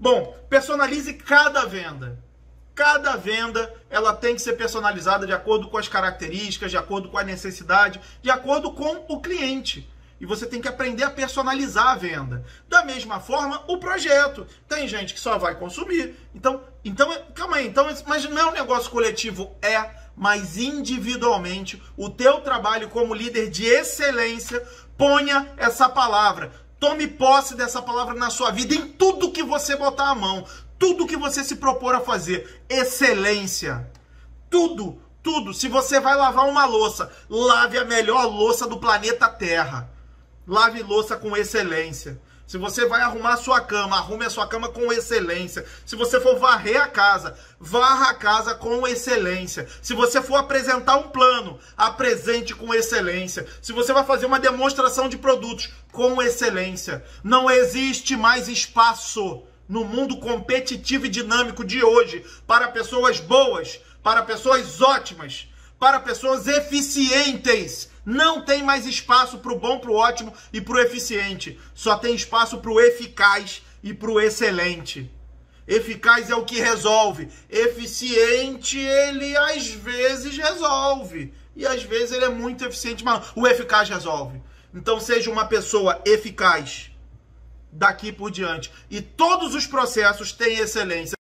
Bom, personalize cada venda. Cada venda ela tem que ser personalizada de acordo com as características, de acordo com a necessidade, de acordo com o cliente. E você tem que aprender a personalizar a venda. Da mesma forma, o projeto. Tem gente que só vai consumir. Então, então calma aí. Então, mas não é um negócio coletivo, é, mas individualmente, o teu trabalho como líder de excelência, ponha essa palavra. Tome posse dessa palavra na sua vida, em tudo que você botar a mão, tudo que você se propor a fazer. Excelência. Tudo, tudo. Se você vai lavar uma louça, lave a melhor louça do planeta Terra. Lave louça com excelência. Se você vai arrumar a sua cama, arrume a sua cama com excelência. Se você for varrer a casa, varra a casa com excelência. Se você for apresentar um plano, apresente com excelência. Se você vai fazer uma demonstração de produtos, com excelência. Não existe mais espaço no mundo competitivo e dinâmico de hoje para pessoas boas, para pessoas ótimas, para pessoas eficientes. Não tem mais espaço para o bom, para o ótimo e para o eficiente. Só tem espaço para o eficaz e para o excelente. Eficaz é o que resolve. Eficiente, ele às vezes resolve. E às vezes ele é muito eficiente, mas o eficaz resolve. Então seja uma pessoa eficaz daqui por diante. E todos os processos têm excelência.